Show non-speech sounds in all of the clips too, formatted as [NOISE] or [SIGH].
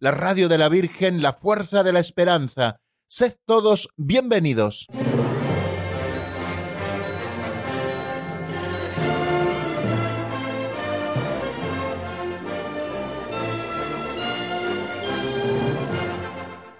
la radio de la Virgen, la fuerza de la esperanza. Sed todos bienvenidos.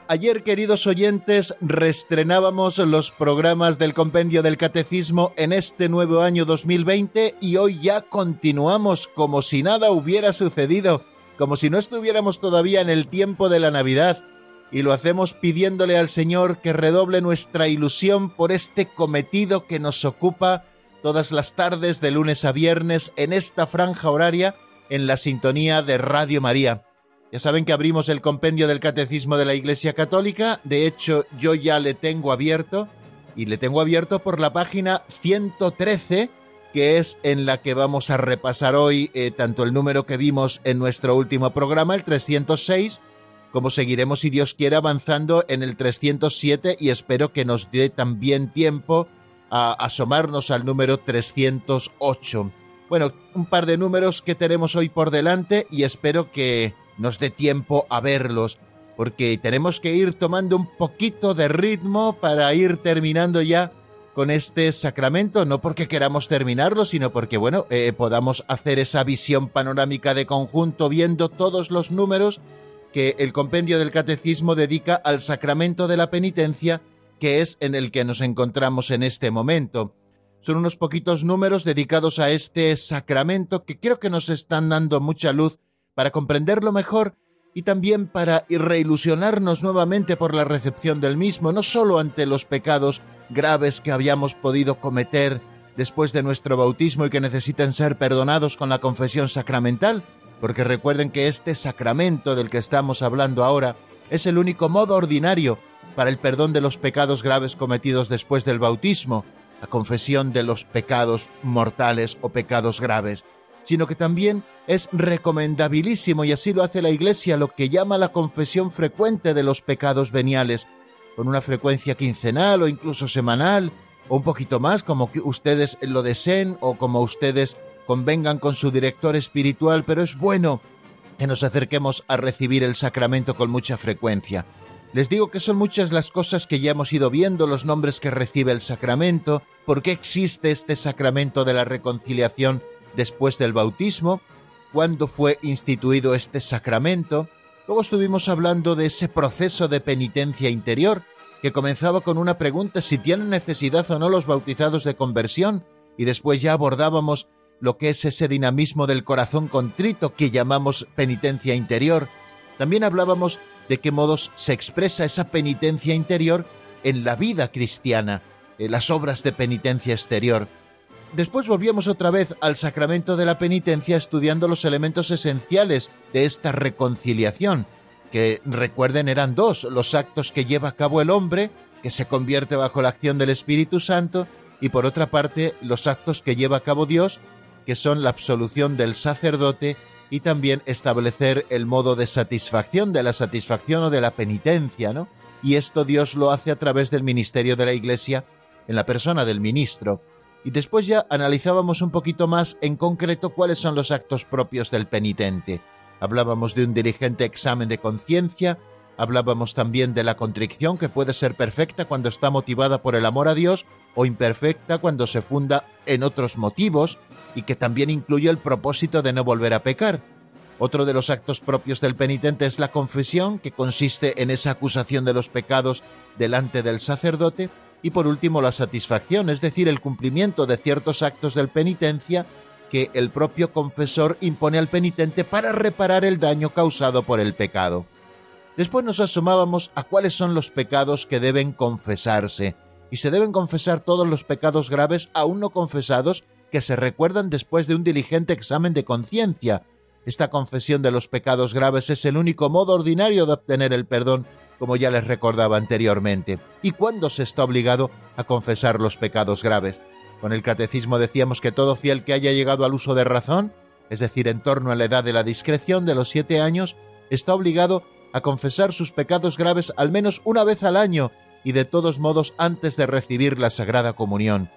Ayer, queridos oyentes, reestrenábamos los programas del Compendio del Catecismo en este nuevo año 2020 y hoy ya continuamos como si nada hubiera sucedido, como si no estuviéramos todavía en el tiempo de la Navidad. Y lo hacemos pidiéndole al Señor que redoble nuestra ilusión por este cometido que nos ocupa todas las tardes de lunes a viernes en esta franja horaria en la sintonía de Radio María. Ya saben que abrimos el compendio del Catecismo de la Iglesia Católica. De hecho, yo ya le tengo abierto y le tengo abierto por la página 113, que es en la que vamos a repasar hoy eh, tanto el número que vimos en nuestro último programa, el 306, como seguiremos, si Dios quiere, avanzando en el 307 y espero que nos dé también tiempo a asomarnos al número 308. Bueno, un par de números que tenemos hoy por delante y espero que nos dé tiempo a verlos, porque tenemos que ir tomando un poquito de ritmo para ir terminando ya con este sacramento, no porque queramos terminarlo, sino porque, bueno, eh, podamos hacer esa visión panorámica de conjunto viendo todos los números que el compendio del catecismo dedica al sacramento de la penitencia, que es en el que nos encontramos en este momento. Son unos poquitos números dedicados a este sacramento que creo que nos están dando mucha luz para comprenderlo mejor y también para reilusionarnos nuevamente por la recepción del mismo, no sólo ante los pecados graves que habíamos podido cometer después de nuestro bautismo y que necesitan ser perdonados con la confesión sacramental, porque recuerden que este sacramento del que estamos hablando ahora es el único modo ordinario para el perdón de los pecados graves cometidos después del bautismo, la confesión de los pecados mortales o pecados graves sino que también es recomendabilísimo, y así lo hace la Iglesia, lo que llama la confesión frecuente de los pecados veniales, con una frecuencia quincenal o incluso semanal, o un poquito más, como ustedes lo deseen o como ustedes convengan con su director espiritual, pero es bueno que nos acerquemos a recibir el sacramento con mucha frecuencia. Les digo que son muchas las cosas que ya hemos ido viendo, los nombres que recibe el sacramento, por qué existe este sacramento de la reconciliación después del bautismo, cuándo fue instituido este sacramento. Luego estuvimos hablando de ese proceso de penitencia interior, que comenzaba con una pregunta si tienen necesidad o no los bautizados de conversión, y después ya abordábamos lo que es ese dinamismo del corazón contrito que llamamos penitencia interior. También hablábamos de qué modos se expresa esa penitencia interior en la vida cristiana, en las obras de penitencia exterior. Después volvíamos otra vez al sacramento de la penitencia estudiando los elementos esenciales de esta reconciliación, que recuerden eran dos, los actos que lleva a cabo el hombre, que se convierte bajo la acción del Espíritu Santo, y por otra parte los actos que lleva a cabo Dios, que son la absolución del sacerdote y también establecer el modo de satisfacción, de la satisfacción o de la penitencia, ¿no? Y esto Dios lo hace a través del ministerio de la Iglesia en la persona del ministro y después ya analizábamos un poquito más en concreto cuáles son los actos propios del penitente. Hablábamos de un dirigente examen de conciencia, hablábamos también de la contrición que puede ser perfecta cuando está motivada por el amor a Dios o imperfecta cuando se funda en otros motivos y que también incluye el propósito de no volver a pecar. Otro de los actos propios del penitente es la confesión, que consiste en esa acusación de los pecados delante del sacerdote, y por último la satisfacción, es decir, el cumplimiento de ciertos actos del penitencia que el propio confesor impone al penitente para reparar el daño causado por el pecado. Después nos asomábamos a cuáles son los pecados que deben confesarse, y se deben confesar todos los pecados graves aún no confesados que se recuerdan después de un diligente examen de conciencia, Esta confesión de los pecados graves es el único modo ordinario de obtener el perdón, como ya les recordaba anteriormente. ¿Y cuándo se está obligado a confesar los pecados graves? Con el catecismo decíamos que todo fiel que haya llegado al uso de razón, es decir, en torno a la edad de la discreción de los siete años, está obligado a confesar sus pecados graves al menos una vez al año y de todos modos antes de recibir la Sagrada Comunión.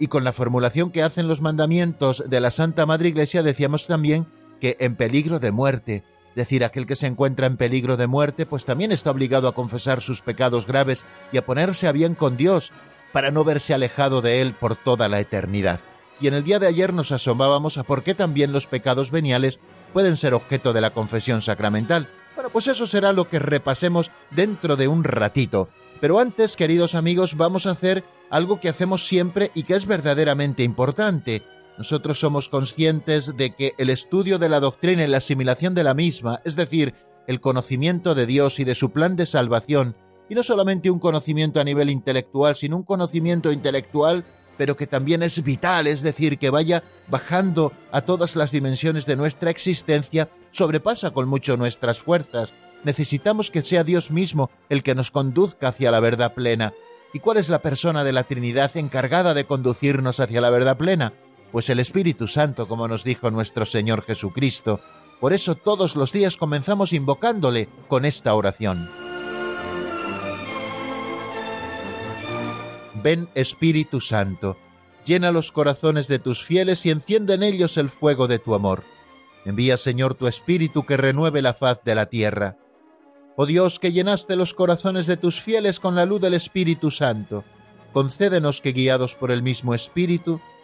Y con la formulación que hacen los mandamientos de la Santa Madre Iglesia decíamos también que en peligro de muerte, decir, aquel que se encuentra en peligro de muerte, pues también está obligado a confesar sus pecados graves y a ponerse a bien con Dios, para no verse alejado de Él por toda la eternidad. Y en el día de ayer nos asomábamos a por qué también los pecados veniales pueden ser objeto de la confesión sacramental. Bueno, pues eso será lo que repasemos dentro de un ratito. Pero antes, queridos amigos, vamos a hacer algo que hacemos siempre y que es verdaderamente importante. Nosotros somos conscientes de que el estudio de la doctrina y la asimilación de la misma, es decir, el conocimiento de Dios y de su plan de salvación, y no solamente un conocimiento a nivel intelectual, sino un conocimiento intelectual, pero que también es vital, es decir, que vaya bajando a todas las dimensiones de nuestra existencia, sobrepasa con mucho nuestras fuerzas. Necesitamos que sea Dios mismo el que nos conduzca hacia la verdad plena. ¿Y cuál es la persona de la Trinidad encargada de conducirnos hacia la verdad plena? Pues el Espíritu Santo, como nos dijo nuestro Señor Jesucristo. Por eso todos los días comenzamos invocándole con esta oración. Ven Espíritu Santo, llena los corazones de tus fieles y enciende en ellos el fuego de tu amor. Envía, Señor, tu Espíritu que renueve la faz de la tierra. Oh Dios, que llenaste los corazones de tus fieles con la luz del Espíritu Santo, concédenos que, guiados por el mismo Espíritu,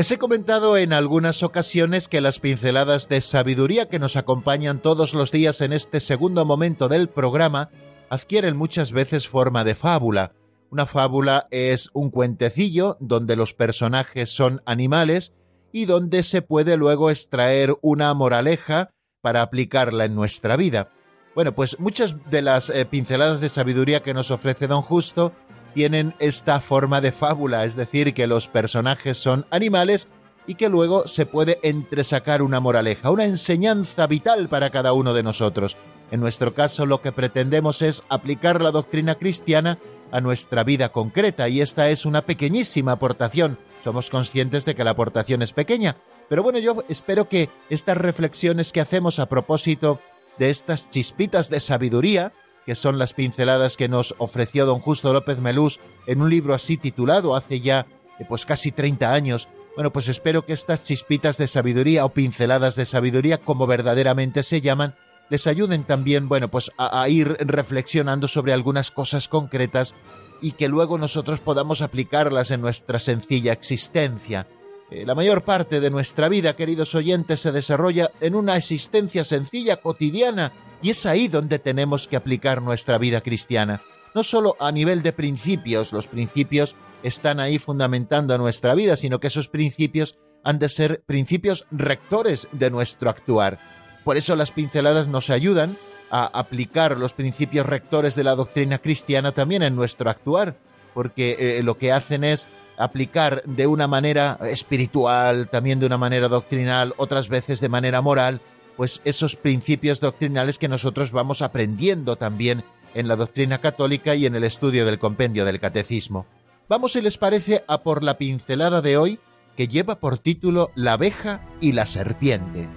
Les he comentado en algunas ocasiones que las pinceladas de sabiduría que nos acompañan todos los días en este segundo momento del programa adquieren muchas veces forma de fábula. Una fábula es un cuentecillo donde los personajes son animales y donde se puede luego extraer una moraleja para aplicarla en nuestra vida. Bueno, pues muchas de las eh, pinceladas de sabiduría que nos ofrece don Justo tienen esta forma de fábula, es decir, que los personajes son animales y que luego se puede entresacar una moraleja, una enseñanza vital para cada uno de nosotros. En nuestro caso lo que pretendemos es aplicar la doctrina cristiana a nuestra vida concreta y esta es una pequeñísima aportación. Somos conscientes de que la aportación es pequeña, pero bueno, yo espero que estas reflexiones que hacemos a propósito de estas chispitas de sabiduría, que son las pinceladas que nos ofreció don Justo López Melús en un libro así titulado hace ya eh, pues casi 30 años. Bueno, pues espero que estas chispitas de sabiduría o pinceladas de sabiduría, como verdaderamente se llaman, les ayuden también, bueno, pues a, ir reflexionando sobre algunas cosas concretas y que luego nosotros podamos aplicarlas en nuestra sencilla existencia. Eh, la mayor parte de nuestra vida, queridos oyentes, se desarrolla en una existencia sencilla, cotidiana, y es ahí donde tenemos que aplicar nuestra vida cristiana. No solo a nivel de principios, los principios están ahí fundamentando nuestra vida, sino que esos principios han de ser principios rectores de nuestro actuar. Por eso las pinceladas nos ayudan a aplicar los principios rectores de la doctrina cristiana también en nuestro actuar, porque eh, lo que hacen es aplicar de una manera espiritual, también de una manera doctrinal, otras veces de manera moral, pues esos principios doctrinales que nosotros vamos aprendiendo también en la doctrina católica y en el estudio del compendio del catecismo. Vamos, si les parece, a por la pincelada de hoy que lleva por título La abeja y la serpiente.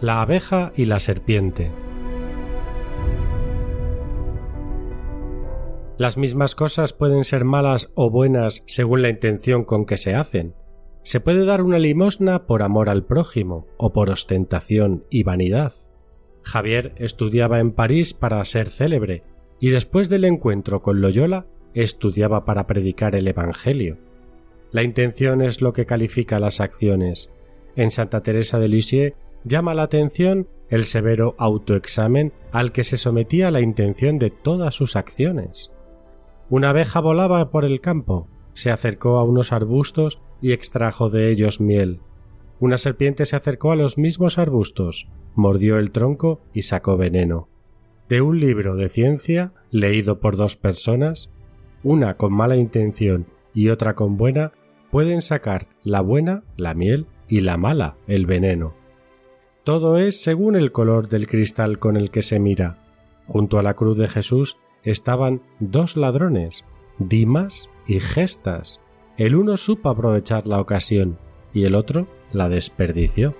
La abeja y la serpiente. Las mismas cosas pueden ser malas o buenas según la intención con que se hacen. Se puede dar una limosna por amor al prójimo o por ostentación y vanidad. Javier estudiaba en París para ser célebre, y después del encuentro con Loyola estudiaba para predicar el Evangelio. La intención es lo que califica las acciones. En Santa Teresa de Lisieux llama la atención el severo autoexamen al que se sometía la intención de todas sus acciones. Una abeja volaba por el campo, se acercó a unos arbustos y extrajo de ellos miel. Una serpiente se acercó a los mismos arbustos, mordió el tronco y sacó veneno. De un libro de ciencia, leído por dos personas, una con mala intención y otra con buena, pueden sacar la buena, la miel, y la mala, el veneno. Todo es según el color del cristal con el que se mira. Junto a la cruz de Jesús estaban dos ladrones, Dimas y Gestas. El uno supo aprovechar la ocasión y el otro la desperdició.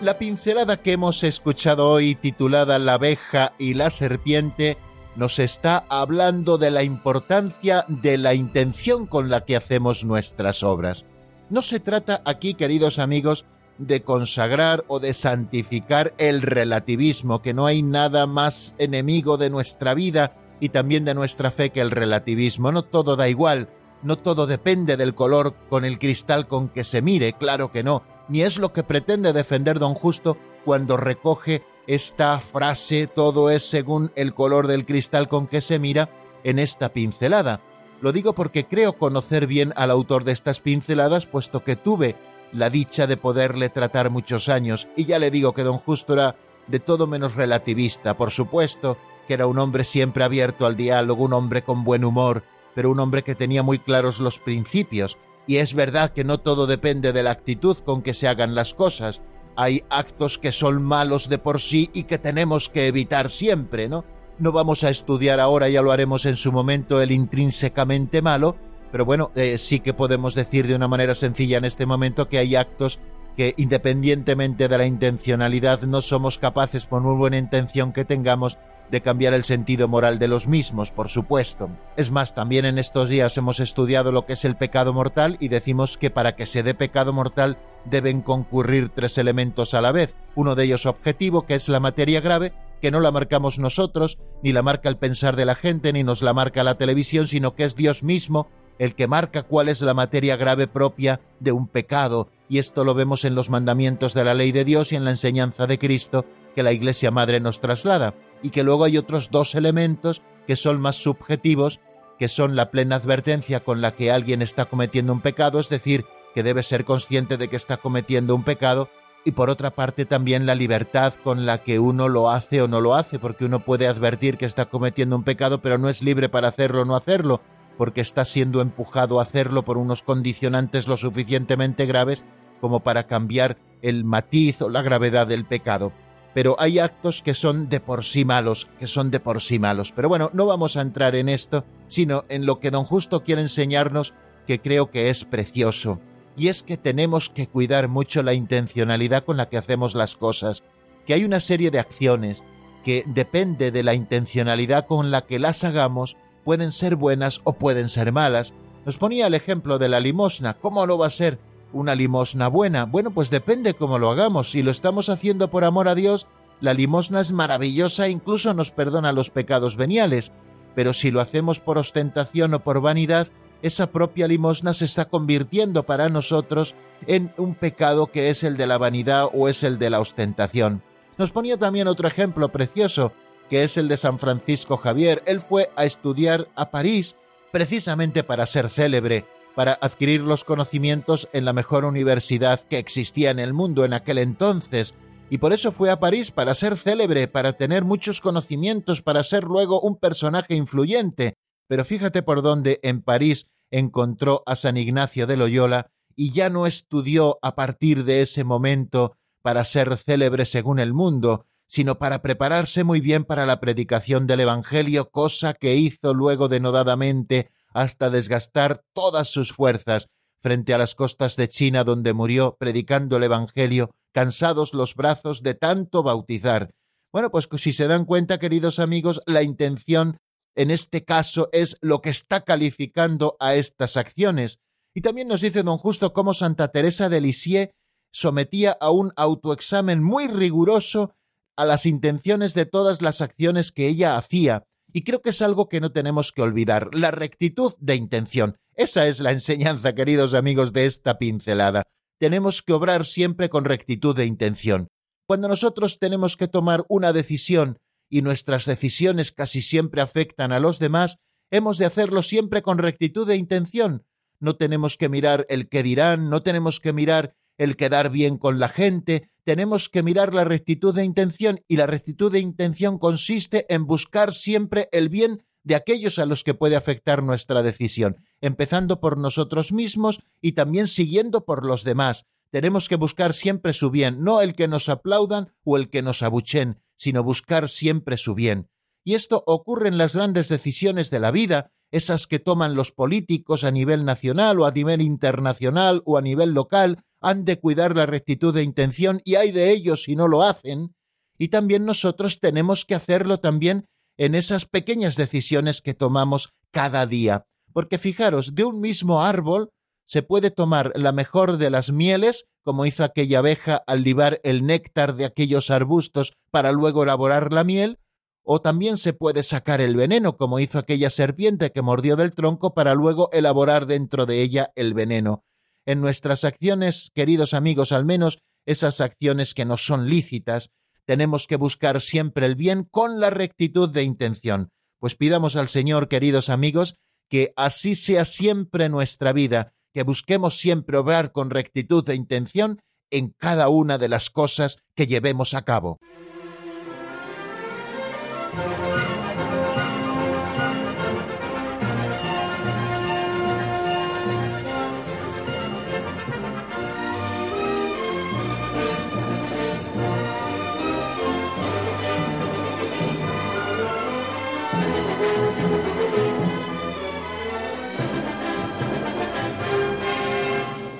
La pincelada que hemos escuchado hoy titulada La abeja y la serpiente nos está hablando de la importancia de la intención con la que hacemos nuestras obras. No se trata aquí, queridos amigos, de consagrar o de santificar el relativismo, que no hay nada más enemigo de nuestra vida y también de nuestra fe que el relativismo. No todo da igual, no todo depende del color con el cristal con que se mire, claro que no ni es lo que pretende defender don Justo cuando recoge esta frase todo es según el color del cristal con que se mira en esta pincelada. Lo digo porque creo conocer bien al autor de estas pinceladas, puesto que tuve la dicha de poderle tratar muchos años, y ya le digo que don Justo era de todo menos relativista, por supuesto, que era un hombre siempre abierto al diálogo, un hombre con buen humor, pero un hombre que tenía muy claros los principios, y es verdad que no todo depende de la actitud con que se hagan las cosas. Hay actos que son malos de por sí y que tenemos que evitar siempre, ¿no? No vamos a estudiar ahora, ya lo haremos en su momento, el intrínsecamente malo, pero bueno, eh, sí que podemos decir de una manera sencilla en este momento que hay actos que independientemente de la intencionalidad no somos capaces, por muy buena intención que tengamos, de cambiar el sentido moral de los mismos, por supuesto. Es más, también en estos días hemos estudiado lo que es el pecado mortal y decimos que para que se dé pecado mortal deben concurrir tres elementos a la vez. Uno de ellos objetivo, que es la materia grave, que no la marcamos nosotros, ni la marca el pensar de la gente, ni nos la marca la televisión, sino que es Dios mismo el que marca cuál es la materia grave propia de un pecado, y esto lo vemos en los mandamientos de la ley de Dios y en la enseñanza de Cristo que la Iglesia Madre nos traslada. Y que luego hay otros dos elementos que son más subjetivos, que son la plena advertencia con la que alguien está cometiendo un pecado, es decir, que debe ser consciente de que está cometiendo un pecado, y por otra parte también la libertad con la que uno lo hace o no lo hace, porque uno puede advertir que está cometiendo un pecado, pero no es libre para hacerlo o no hacerlo, porque está siendo empujado a hacerlo por unos condicionantes lo suficientemente graves como para cambiar el matiz o la gravedad del pecado pero hay actos que son de por sí malos, que son de por sí malos. Pero bueno, no vamos a entrar en esto, sino en lo que don Justo quiere enseñarnos, que creo que es precioso, y es que tenemos que cuidar mucho la intencionalidad con la que hacemos las cosas, que hay una serie de acciones que depende de la intencionalidad con la que las hagamos, pueden ser buenas o pueden ser malas. Nos ponía el ejemplo de la limosna, ¿cómo no va a ser una limosna buena? Bueno, pues depende cómo lo hagamos. Si lo estamos haciendo por amor a Dios, la limosna es maravillosa e incluso nos perdona los pecados veniales. Pero si lo hacemos por ostentación o por vanidad, esa propia limosna se está convirtiendo para nosotros en un pecado que es el de la vanidad o es el de la ostentación. Nos ponía también otro ejemplo precioso, que es el de San Francisco Javier. Él fue a estudiar a París precisamente para ser célebre, para adquirir los conocimientos en la mejor universidad que existía en el mundo en aquel entonces, y por eso fue a París para ser célebre, para tener muchos conocimientos, para ser luego un personaje influyente. Pero fíjate por dónde en París encontró a San Ignacio de Loyola y ya no estudió a partir de ese momento para ser célebre según el mundo, sino para prepararse muy bien para la predicación del Evangelio, cosa que hizo luego denodadamente hasta desgastar todas sus fuerzas frente a las costas de China donde murió predicando el Evangelio, cansados los brazos de tanto bautizar. Bueno, pues si se dan cuenta, queridos amigos, la intención en este caso es lo que está calificando a estas acciones. Y también nos dice don Justo cómo Santa Teresa de Lisieux sometía a un autoexamen muy riguroso a las intenciones de todas las acciones que ella hacía, y creo que es algo que no tenemos que olvidar, la rectitud de intención. Esa es la enseñanza, queridos amigos, de esta pincelada. Tenemos que obrar siempre con rectitud de intención. Cuando nosotros tenemos que tomar una decisión y nuestras decisiones casi siempre afectan a los demás, hemos de hacerlo siempre con rectitud de intención. No tenemos que mirar el que dirán, no tenemos que mirar el quedar bien con la gente, tenemos que mirar la rectitud de intención y la rectitud de intención consiste en buscar siempre el bien de aquellos a los que puede afectar nuestra decisión, empezando por nosotros mismos y también siguiendo por los demás. Tenemos que buscar siempre su bien, no el que nos aplaudan o el que nos abuchen, sino buscar siempre su bien. Y esto ocurre en las grandes decisiones de la vida, esas que toman los políticos a nivel nacional o a nivel internacional o a nivel local, han de cuidar la rectitud de intención y hay de ellos si no lo hacen, y también nosotros tenemos que hacerlo también en esas pequeñas decisiones que tomamos cada día. Porque fijaros, de un mismo árbol se puede tomar la mejor de las mieles, como hizo aquella abeja al libar el néctar de aquellos arbustos para luego elaborar la miel, o también se puede sacar el veneno, como hizo aquella serpiente que mordió del tronco para luego elaborar dentro de ella el veneno. En nuestras acciones, queridos amigos, al menos esas acciones que no son lícitas, tenemos que buscar siempre el bien con la rectitud de intención. Pues pidamos al Señor, queridos amigos, que así sea siempre nuestra vida, que busquemos siempre obrar con rectitud de intención en cada una de las cosas que llevemos a cabo.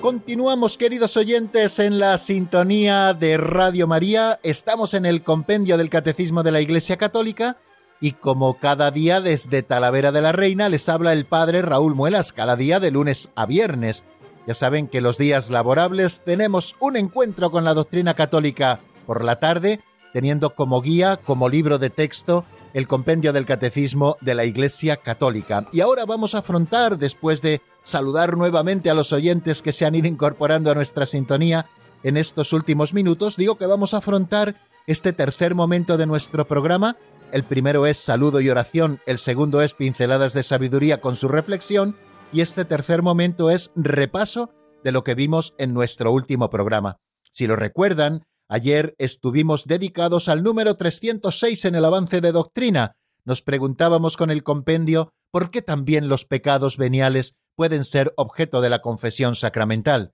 Continuamos, queridos oyentes, en la sintonía de Radio María. Estamos en el compendio del Catecismo de la Iglesia Católica y como cada día desde Talavera de la Reina les habla el Padre Raúl Muelas, cada día de lunes a viernes. Ya saben que los días laborables tenemos un encuentro con la doctrina católica por la tarde, teniendo como guía, como libro de texto, el compendio del Catecismo de la Iglesia Católica. Y ahora vamos a afrontar, después de saludar nuevamente a los oyentes que se han ido incorporando a nuestra sintonía en estos últimos minutos, digo que vamos a afrontar este tercer momento de nuestro programa. El primero es saludo y oración, el segundo es pinceladas de sabiduría con su reflexión y este tercer momento es repaso de lo que vimos en nuestro último programa. Si lo recuerdan, ayer estuvimos dedicados al número 306 en el avance de doctrina. Nos preguntábamos con el compendio por qué también los pecados veniales pueden ser objeto de la confesión sacramental.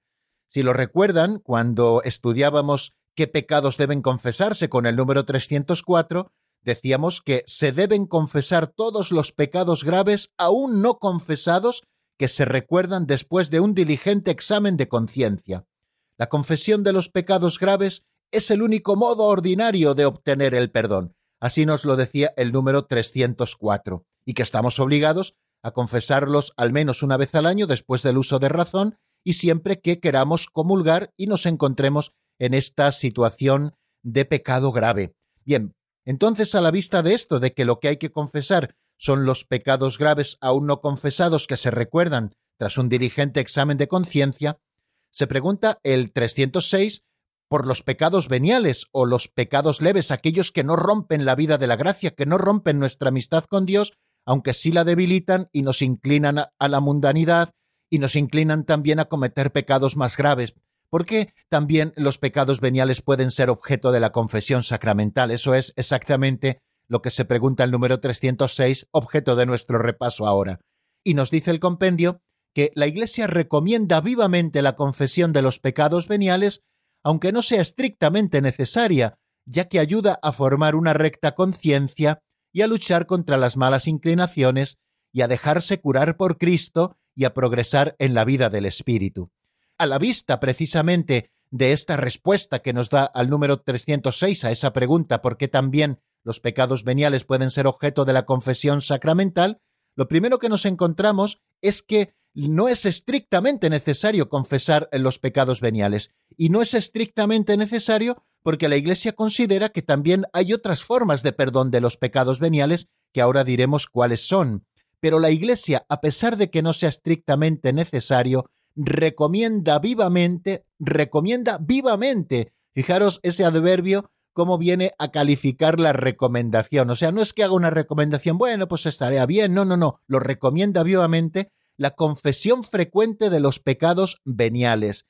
Si lo recuerdan, cuando estudiábamos qué pecados deben confesarse con el número 304, decíamos que se deben confesar todos los pecados graves aún no confesados que se recuerdan después de un diligente examen de conciencia. La confesión de los pecados graves es el único modo ordinario de obtener el perdón. Así nos lo decía el número 304, y que estamos obligados a confesarlos al menos una vez al año después del uso de razón y siempre que queramos comulgar y nos encontremos en esta situación de pecado grave. Bien, entonces a la vista de esto, de que lo que hay que confesar son los pecados graves aún no confesados que se recuerdan tras un diligente examen de conciencia, se pregunta el 306 por los pecados veniales o los pecados leves, aquellos que no rompen la vida de la gracia, que no rompen nuestra amistad con Dios, aunque sí la debilitan y nos inclinan a la mundanidad y nos inclinan también a cometer pecados más graves, porque también los pecados veniales pueden ser objeto de la confesión sacramental. Eso es exactamente lo que se pregunta el número 306, objeto de nuestro repaso ahora. Y nos dice el compendio que la Iglesia recomienda vivamente la confesión de los pecados veniales, aunque no sea estrictamente necesaria, ya que ayuda a formar una recta conciencia y a luchar contra las malas inclinaciones y a dejarse curar por Cristo y a progresar en la vida del Espíritu. A la vista precisamente de esta respuesta que nos da al número 306 a esa pregunta por qué también los pecados veniales pueden ser objeto de la confesión sacramental, lo primero que nos encontramos es que no es estrictamente necesario confesar los pecados veniales. Y no es estrictamente necesario porque la Iglesia considera que también hay otras formas de perdón de los pecados veniales que ahora diremos cuáles son. Pero la Iglesia, a pesar de que no sea estrictamente necesario, recomienda vivamente, recomienda vivamente. Fijaros ese adverbio cómo viene a calificar la recomendación. O sea, no es que haga una recomendación, bueno, pues estaría bien, no, no, no, lo recomienda vivamente la confesión frecuente de los pecados veniales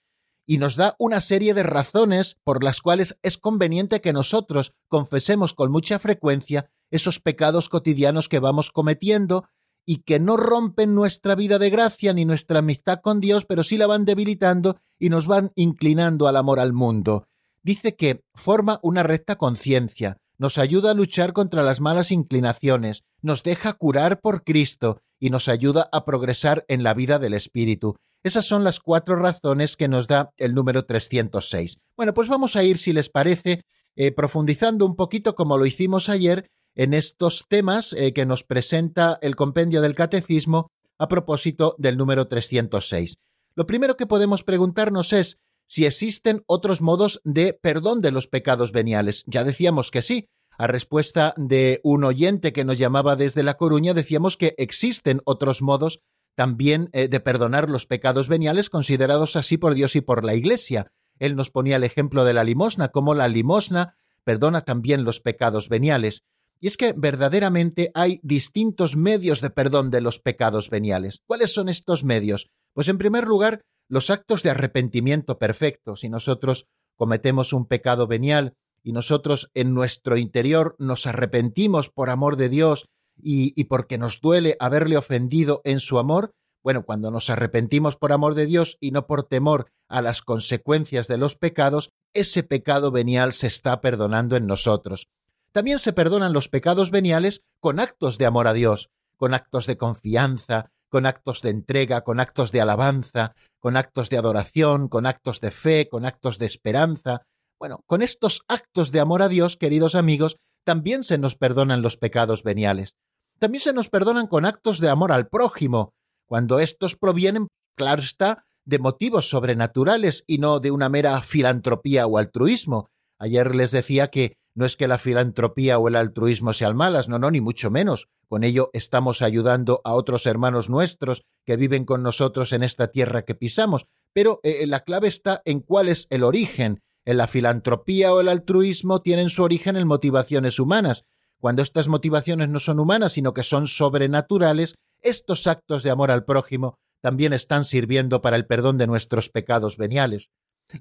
y nos da una serie de razones por las cuales es conveniente que nosotros confesemos con mucha frecuencia esos pecados cotidianos que vamos cometiendo y que no rompen nuestra vida de gracia ni nuestra amistad con Dios, pero sí la van debilitando y nos van inclinando al amor al mundo. Dice que forma una recta conciencia, nos ayuda a luchar contra las malas inclinaciones, nos deja curar por Cristo y nos ayuda a progresar en la vida del Espíritu. Esas son las cuatro razones que nos da el número 306. Bueno, pues vamos a ir, si les parece, eh, profundizando un poquito como lo hicimos ayer en estos temas eh, que nos presenta el compendio del Catecismo a propósito del número 306. Lo primero que podemos preguntarnos es si existen otros modos de perdón de los pecados veniales. Ya decíamos que sí. A respuesta de un oyente que nos llamaba desde La Coruña, decíamos que existen otros modos también eh, de perdonar los pecados veniales considerados así por Dios y por la Iglesia. Él nos ponía el ejemplo de la limosna, como la limosna perdona también los pecados veniales. Y es que verdaderamente hay distintos medios de perdón de los pecados veniales. ¿Cuáles son estos medios? Pues en primer lugar, los actos de arrepentimiento perfecto. Si nosotros cometemos un pecado venial y nosotros en nuestro interior nos arrepentimos por amor de Dios y, y, porque nos duele haberle ofendido en su amor, bueno, cuando nos arrepentimos por amor de Dios y no por temor a las consecuencias de los pecados, ese pecado venial se está perdonando en nosotros. También se perdonan los pecados veniales con actos de amor a Dios, con actos de confianza, con actos de entrega, con actos de alabanza, con actos de adoración, con actos de fe, con actos de esperanza. Bueno, con estos actos de amor a Dios, queridos amigos, también se nos perdonan los pecados veniales. También se nos perdonan con actos de amor al prójimo, cuando estos provienen, claro está, de motivos sobrenaturales y no de una mera filantropía o altruismo. Ayer les decía que no es que la filantropía o el altruismo sean malas, no, no, ni mucho menos. Con ello estamos ayudando a otros hermanos nuestros que viven con nosotros en esta tierra que pisamos. Pero eh, la clave está en cuál es el origen. En la filantropía o el altruismo tienen su origen en motivaciones humanas. Cuando estas motivaciones no son humanas, sino que son sobrenaturales, estos actos de amor al prójimo también están sirviendo para el perdón de nuestros pecados veniales.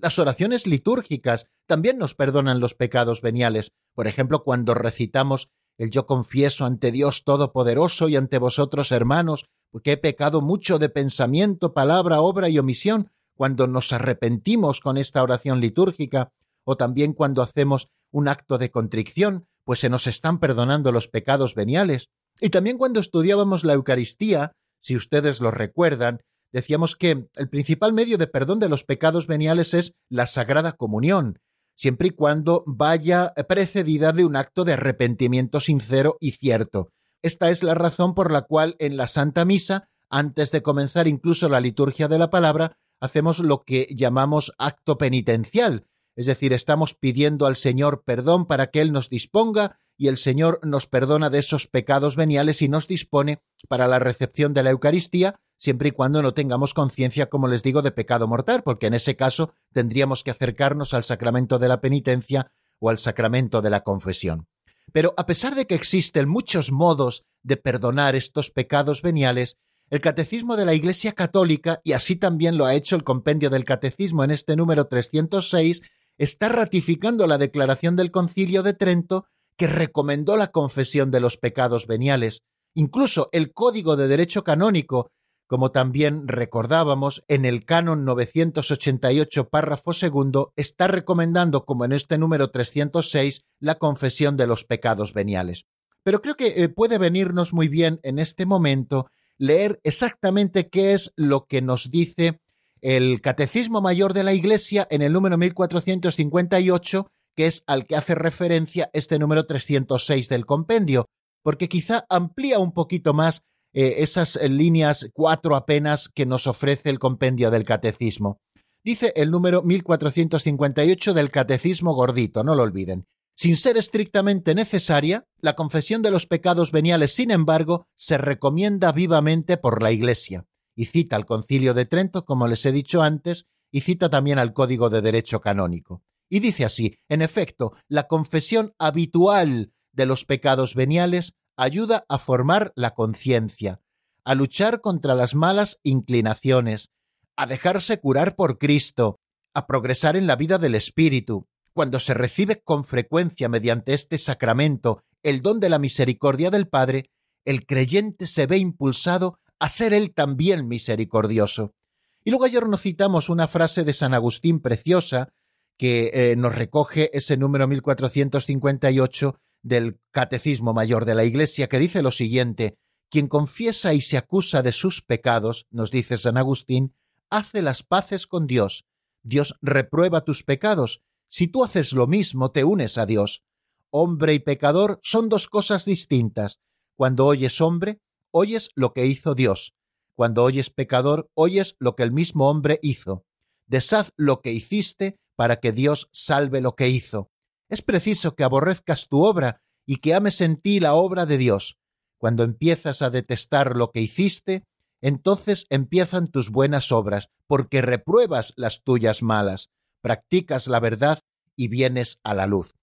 Las oraciones litúrgicas también nos perdonan los pecados veniales. Por ejemplo, cuando recitamos el yo confieso ante Dios Todopoderoso y ante vosotros, hermanos, porque he pecado mucho de pensamiento, palabra, obra y omisión, cuando nos arrepentimos con esta oración litúrgica, o también cuando hacemos un acto de contrición, pues se nos están perdonando los pecados veniales. Y también cuando estudiábamos la Eucaristía, si ustedes lo recuerdan, decíamos que el principal medio de perdón de los pecados veniales es la Sagrada Comunión, siempre y cuando vaya precedida de un acto de arrepentimiento sincero y cierto. Esta es la razón por la cual en la Santa Misa, antes de comenzar incluso la liturgia de la palabra, hacemos lo que llamamos acto penitencial, es decir, estamos pidiendo al Señor perdón para que Él nos disponga y el Señor nos perdona de esos pecados veniales y nos dispone para la recepción de la Eucaristía, siempre y cuando no tengamos conciencia, como les digo, de pecado mortal, porque en ese caso tendríamos que acercarnos al sacramento de la penitencia o al sacramento de la confesión. Pero a pesar de que existen muchos modos de perdonar estos pecados veniales, el Catecismo de la Iglesia Católica, y así también lo ha hecho el Compendio del Catecismo en este número 306, está ratificando la declaración del Concilio de Trento que recomendó la confesión de los pecados veniales. Incluso el Código de Derecho Canónico como también recordábamos, en el canon 988 párrafo segundo está recomendando, como en este número 306, la confesión de los pecados veniales. Pero creo que eh, puede venirnos muy bien en este momento leer exactamente qué es lo que nos dice el Catecismo Mayor de la Iglesia en el número 1458, que es al que hace referencia este número 306 del compendio, porque quizá amplía un poquito más eh, esas eh, líneas cuatro apenas que nos ofrece el compendio del catecismo. Dice el número 1458 del catecismo gordito, no lo olviden. Sin ser estrictamente necesaria, la confesión de los pecados veniales, sin embargo, se recomienda vivamente por la Iglesia, y cita al Concilio de Trento, como les he dicho antes, y cita también al Código de Derecho Canónico. Y dice así, en efecto, la confesión habitual de los pecados veniales ayuda a formar la conciencia, a luchar contra las malas inclinaciones, a dejarse curar por Cristo, a progresar en la vida del Espíritu, cuando se recibe con frecuencia mediante este sacramento el don de la misericordia del Padre, el creyente se ve impulsado a ser él también misericordioso. Y luego ayer nos citamos una frase de San Agustín preciosa que eh, nos recoge ese número 1458 del Catecismo Mayor de la Iglesia, que dice lo siguiente, quien confiesa y se acusa de sus pecados, nos dice San Agustín, hace las paces con Dios. Dios reprueba tus pecados si tú haces lo mismo, te unes a Dios. Hombre y pecador son dos cosas distintas. Cuando oyes hombre, oyes lo que hizo Dios. Cuando oyes pecador, oyes lo que el mismo hombre hizo. Deshaz lo que hiciste para que Dios salve lo que hizo. Es preciso que aborrezcas tu obra y que ames en ti la obra de Dios. Cuando empiezas a detestar lo que hiciste, entonces empiezan tus buenas obras, porque repruebas las tuyas malas practicas la verdad y vienes a la luz.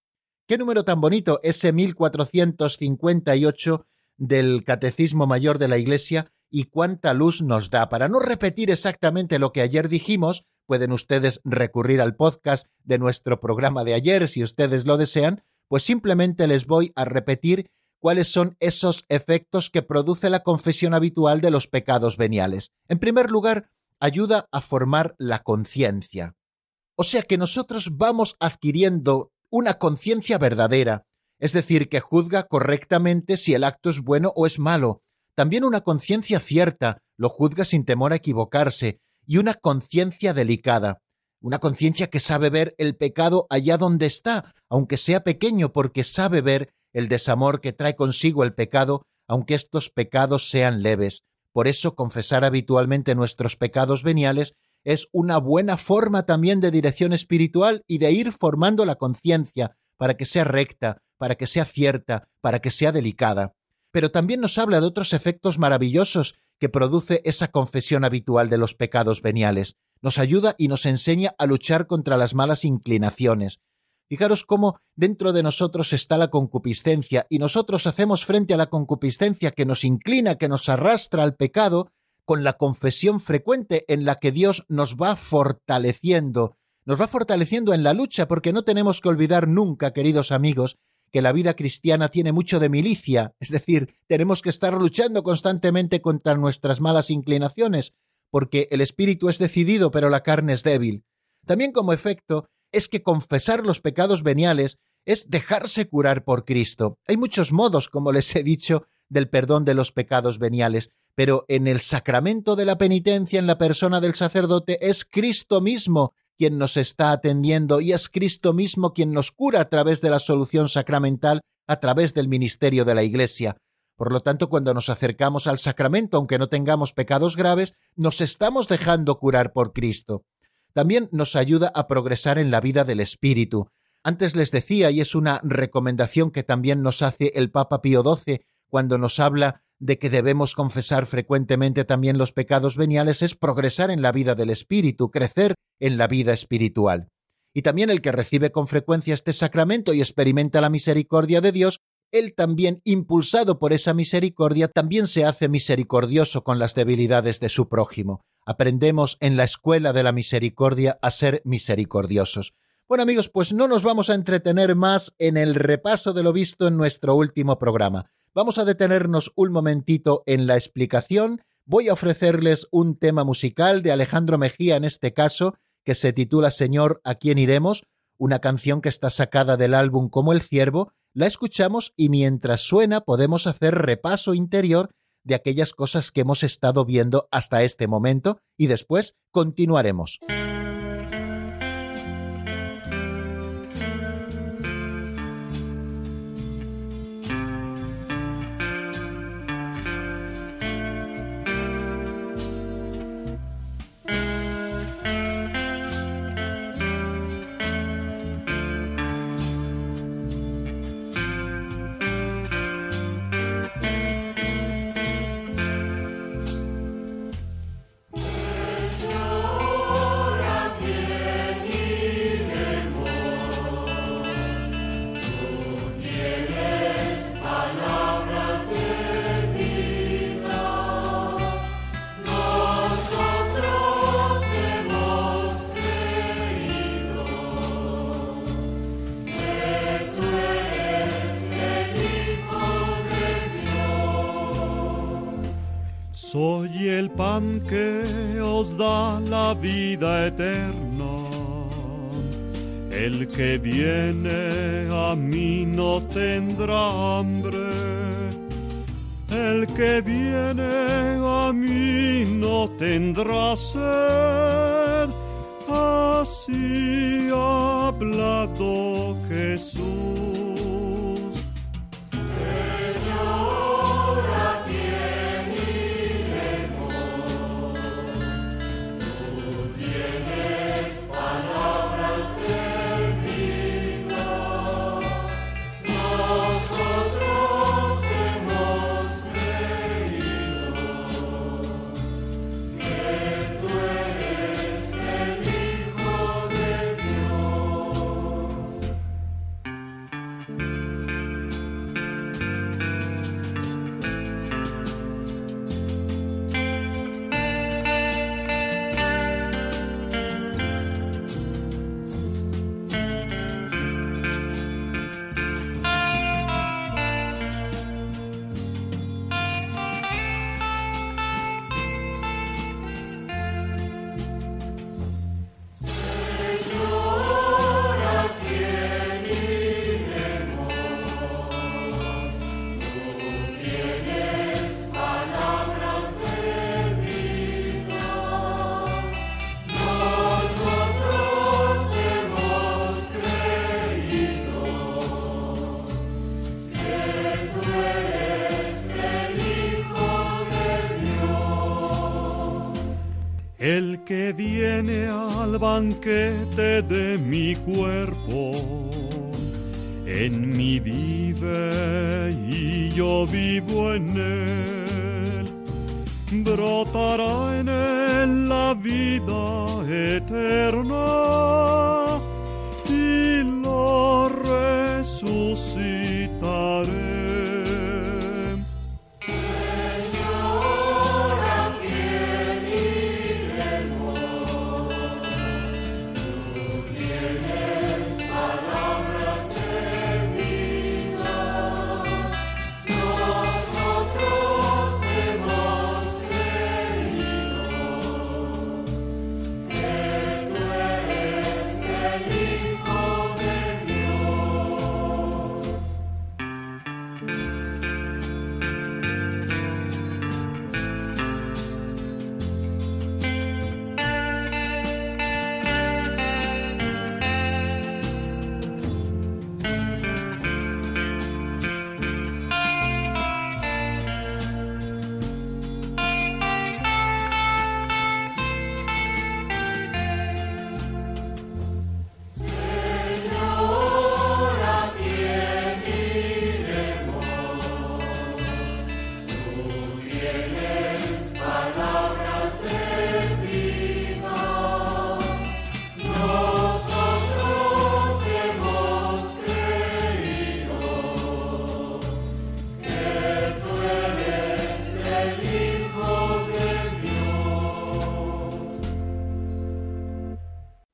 Qué número tan bonito, ese 1458 del Catecismo Mayor de la Iglesia y cuánta luz nos da. Para no repetir exactamente lo que ayer dijimos, pueden ustedes recurrir al podcast de nuestro programa de ayer si ustedes lo desean, pues simplemente les voy a repetir cuáles son esos efectos que produce la confesión habitual de los pecados veniales. En primer lugar, ayuda a formar la conciencia. O sea que nosotros vamos adquiriendo una conciencia verdadera, es decir, que juzga correctamente si el acto es bueno o es malo, también una conciencia cierta, lo juzga sin temor a equivocarse, y una conciencia delicada, una conciencia que sabe ver el pecado allá donde está, aunque sea pequeño, porque sabe ver el desamor que trae consigo el pecado, aunque estos pecados sean leves. Por eso confesar habitualmente nuestros pecados veniales es una buena forma también de dirección espiritual y de ir formando la conciencia para que sea recta, para que sea cierta, para que sea delicada. Pero también nos habla de otros efectos maravillosos que produce esa confesión habitual de los pecados veniales. Nos ayuda y nos enseña a luchar contra las malas inclinaciones. Fijaros cómo dentro de nosotros está la concupiscencia y nosotros hacemos frente a la concupiscencia que nos inclina, que nos arrastra al pecado, con la confesión frecuente en la que Dios nos va fortaleciendo, nos va fortaleciendo en la lucha, porque no tenemos que olvidar nunca, queridos amigos, que la vida cristiana tiene mucho de milicia, [LAUGHS] es decir, tenemos que estar luchando constantemente contra nuestras malas inclinaciones, porque el espíritu es decidido, pero la carne es débil. También como efecto es que confesar los pecados veniales es dejarse curar por Cristo. Hay muchos modos, como les he dicho, del perdón de los pecados veniales, pero en el sacramento de la penitencia en la persona del sacerdote es Cristo mismo quien nos está atendiendo y es Cristo mismo quien nos cura a través de la solución sacramental, a través del ministerio de la Iglesia. Por lo tanto, cuando nos acercamos al sacramento, aunque no tengamos pecados graves, nos estamos dejando curar por Cristo. También nos ayuda a progresar en la vida del Espíritu. Antes les decía, y es una recomendación que también nos hace el Papa Pío XII cuando nos habla de que debemos confesar frecuentemente también los pecados veniales es progresar en la vida del espíritu, crecer en la vida espiritual. Y también el que recibe con frecuencia este sacramento y experimenta la misericordia de Dios, él también, impulsado por esa misericordia, también se hace misericordioso con las debilidades de su prójimo. Aprendemos en la escuela de la misericordia a ser misericordiosos. Bueno amigos, pues no nos vamos a entretener más en el repaso de lo visto en nuestro último programa. Vamos a detenernos un momentito en la explicación. Voy a ofrecerles un tema musical de Alejandro Mejía en este caso, que se titula Señor, ¿a quién iremos? Una canción que está sacada del álbum Como el Ciervo. La escuchamos y mientras suena podemos hacer repaso interior de aquellas cosas que hemos estado viendo hasta este momento y después continuaremos. Que viene al banquete de mi cuerpo, en mí vive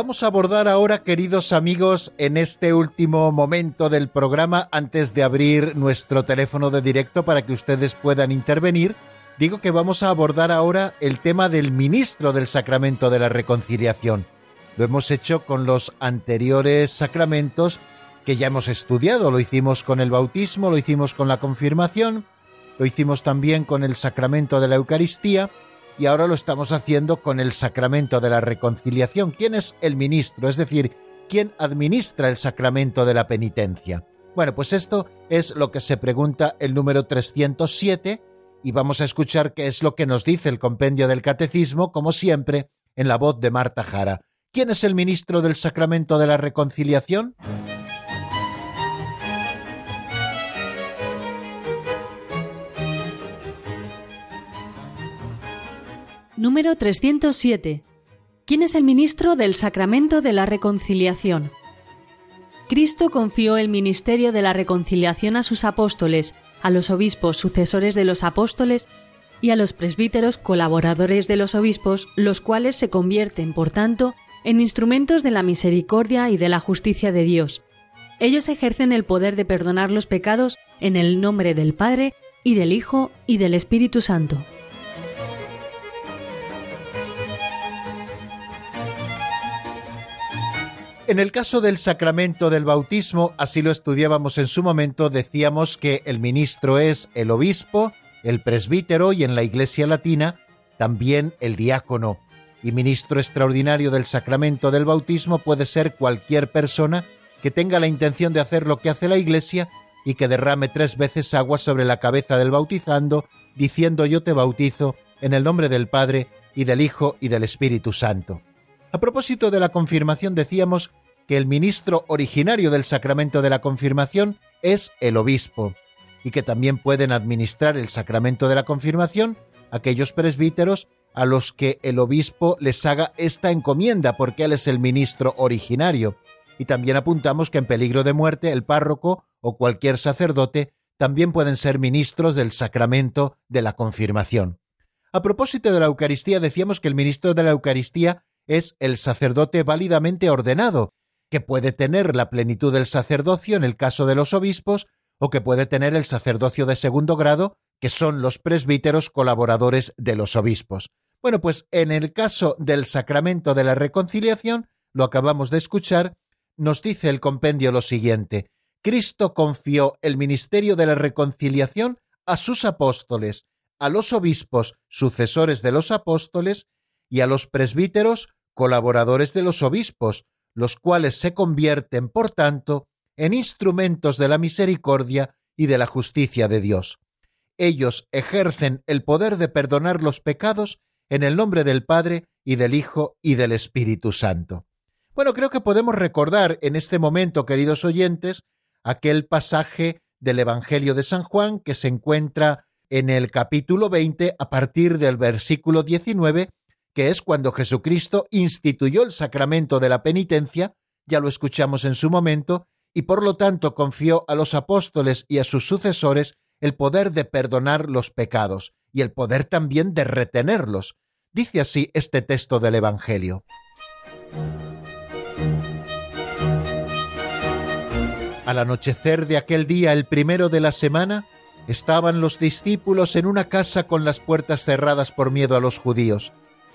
Vamos a abordar ahora, queridos amigos, en este último momento del programa, antes de abrir nuestro teléfono de directo para que ustedes puedan intervenir, digo que vamos a abordar ahora el tema del ministro del sacramento de la reconciliación. Lo hemos hecho con los anteriores sacramentos que ya hemos estudiado. Lo hicimos con el bautismo, lo hicimos con la confirmación, lo hicimos también con el sacramento de la Eucaristía y ahora lo estamos haciendo con el sacramento de la reconciliación. ¿Quién es el ministro? Es decir, ¿quién administra el sacramento de la penitencia? Bueno, pues esto es lo que se pregunta el número 307 y vamos a escuchar qué es lo que nos dice el compendio del catecismo, como siempre, en la voz de Marta Jara. ¿Quién es el ministro del sacramento de la reconciliación? Número 307. ¿Quién es el ministro del Sacramento de la Reconciliación? Cristo confió el ministerio de la reconciliación a sus apóstoles, a los obispos sucesores de los apóstoles y a los presbíteros colaboradores de los obispos, los cuales se convierten, por tanto, en instrumentos de la misericordia y de la justicia de Dios. Ellos ejercen el poder de perdonar los pecados en el nombre del Padre y del Hijo y del Espíritu Santo. En el caso del sacramento del bautismo, así lo estudiábamos en su momento, decíamos que el ministro es el obispo, el presbítero y en la Iglesia latina también el diácono. Y ministro extraordinario del sacramento del bautismo puede ser cualquier persona que tenga la intención de hacer lo que hace la Iglesia y que derrame tres veces agua sobre la cabeza del bautizando, diciendo yo te bautizo en el nombre del Padre y del Hijo y del Espíritu Santo. A propósito de la confirmación decíamos que el ministro originario del sacramento de la confirmación es el obispo, y que también pueden administrar el sacramento de la confirmación aquellos presbíteros a los que el obispo les haga esta encomienda, porque él es el ministro originario. Y también apuntamos que en peligro de muerte el párroco o cualquier sacerdote también pueden ser ministros del sacramento de la confirmación. A propósito de la Eucaristía, decíamos que el ministro de la Eucaristía es el sacerdote válidamente ordenado, que puede tener la plenitud del sacerdocio en el caso de los obispos, o que puede tener el sacerdocio de segundo grado, que son los presbíteros colaboradores de los obispos. Bueno, pues en el caso del sacramento de la reconciliación, lo acabamos de escuchar, nos dice el compendio lo siguiente. Cristo confió el ministerio de la reconciliación a sus apóstoles, a los obispos, sucesores de los apóstoles, y a los presbíteros, colaboradores de los obispos, los cuales se convierten, por tanto, en instrumentos de la misericordia y de la justicia de Dios. Ellos ejercen el poder de perdonar los pecados en el nombre del Padre y del Hijo y del Espíritu Santo. Bueno, creo que podemos recordar en este momento, queridos oyentes, aquel pasaje del Evangelio de San Juan que se encuentra en el capítulo 20 a partir del versículo 19 que es cuando Jesucristo instituyó el sacramento de la penitencia, ya lo escuchamos en su momento, y por lo tanto confió a los apóstoles y a sus sucesores el poder de perdonar los pecados y el poder también de retenerlos. Dice así este texto del Evangelio. Al anochecer de aquel día, el primero de la semana, estaban los discípulos en una casa con las puertas cerradas por miedo a los judíos.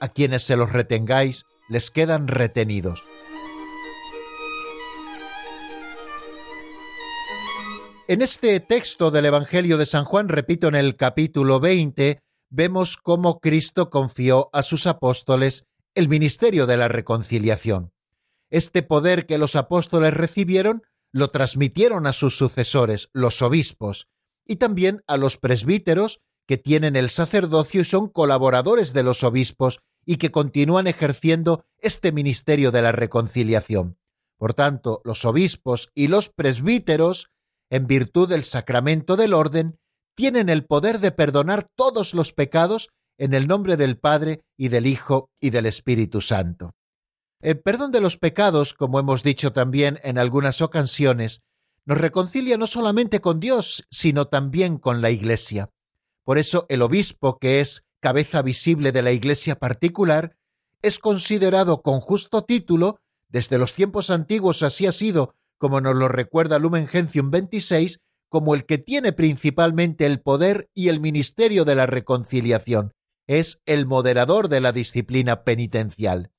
a quienes se los retengáis les quedan retenidos. En este texto del Evangelio de San Juan, repito, en el capítulo 20, vemos cómo Cristo confió a sus apóstoles el ministerio de la reconciliación. Este poder que los apóstoles recibieron lo transmitieron a sus sucesores, los obispos, y también a los presbíteros que tienen el sacerdocio y son colaboradores de los obispos y que continúan ejerciendo este ministerio de la reconciliación. Por tanto, los obispos y los presbíteros, en virtud del sacramento del orden, tienen el poder de perdonar todos los pecados en el nombre del Padre y del Hijo y del Espíritu Santo. El perdón de los pecados, como hemos dicho también en algunas ocasiones, nos reconcilia no solamente con Dios, sino también con la Iglesia. Por eso el obispo, que es cabeza visible de la Iglesia particular, es considerado con justo título, desde los tiempos antiguos así ha sido, como nos lo recuerda Lumen Gentium 26, como el que tiene principalmente el poder y el ministerio de la reconciliación. Es el moderador de la disciplina penitencial.